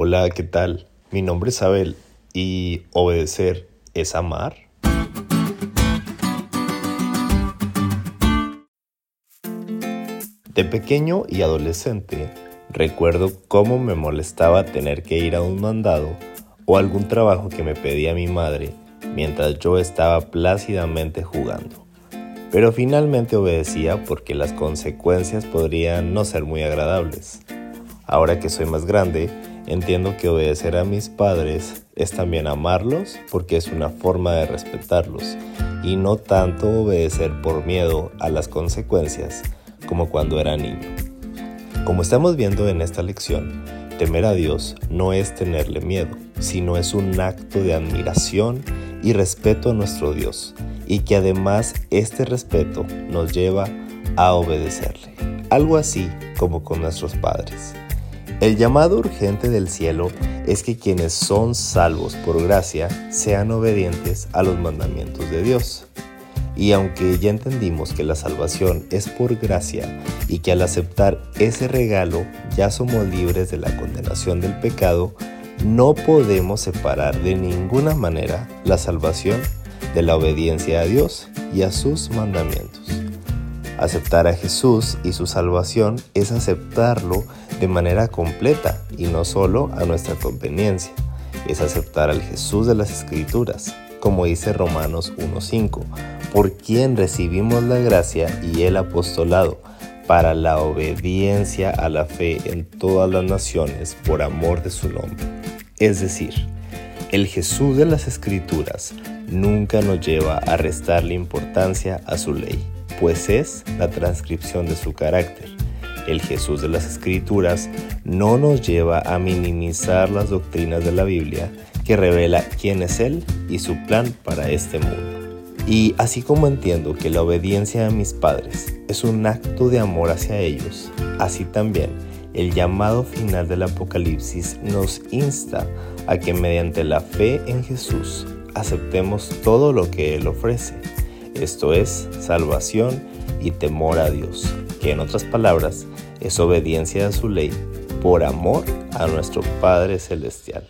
Hola, ¿qué tal? Mi nombre es Abel y obedecer es amar. De pequeño y adolescente, recuerdo cómo me molestaba tener que ir a un mandado o algún trabajo que me pedía mi madre mientras yo estaba plácidamente jugando. Pero finalmente obedecía porque las consecuencias podrían no ser muy agradables. Ahora que soy más grande, entiendo que obedecer a mis padres es también amarlos porque es una forma de respetarlos y no tanto obedecer por miedo a las consecuencias como cuando era niño. Como estamos viendo en esta lección, temer a Dios no es tenerle miedo, sino es un acto de admiración y respeto a nuestro Dios y que además este respeto nos lleva a obedecerle. Algo así como con nuestros padres. El llamado urgente del cielo es que quienes son salvos por gracia sean obedientes a los mandamientos de Dios. Y aunque ya entendimos que la salvación es por gracia y que al aceptar ese regalo ya somos libres de la condenación del pecado, no podemos separar de ninguna manera la salvación de la obediencia a Dios y a sus mandamientos. Aceptar a Jesús y su salvación es aceptarlo de manera completa y no solo a nuestra conveniencia. Es aceptar al Jesús de las Escrituras, como dice Romanos 1.5, por quien recibimos la gracia y el apostolado para la obediencia a la fe en todas las naciones por amor de su nombre. Es decir, el Jesús de las Escrituras nunca nos lleva a restarle importancia a su ley pues es la transcripción de su carácter. El Jesús de las Escrituras no nos lleva a minimizar las doctrinas de la Biblia que revela quién es Él y su plan para este mundo. Y así como entiendo que la obediencia a mis padres es un acto de amor hacia ellos, así también el llamado final del Apocalipsis nos insta a que mediante la fe en Jesús aceptemos todo lo que Él ofrece esto es salvación y temor a Dios, que en otras palabras es obediencia a su ley por amor a nuestro Padre Celestial.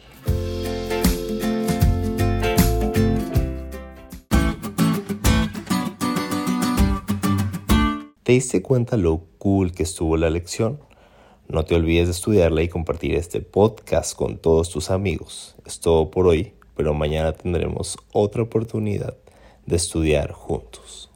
¿Te diste cuenta lo cool que estuvo la lección? No te olvides de estudiarla y compartir este podcast con todos tus amigos. Es todo por hoy, pero mañana tendremos otra oportunidad de estudiar juntos.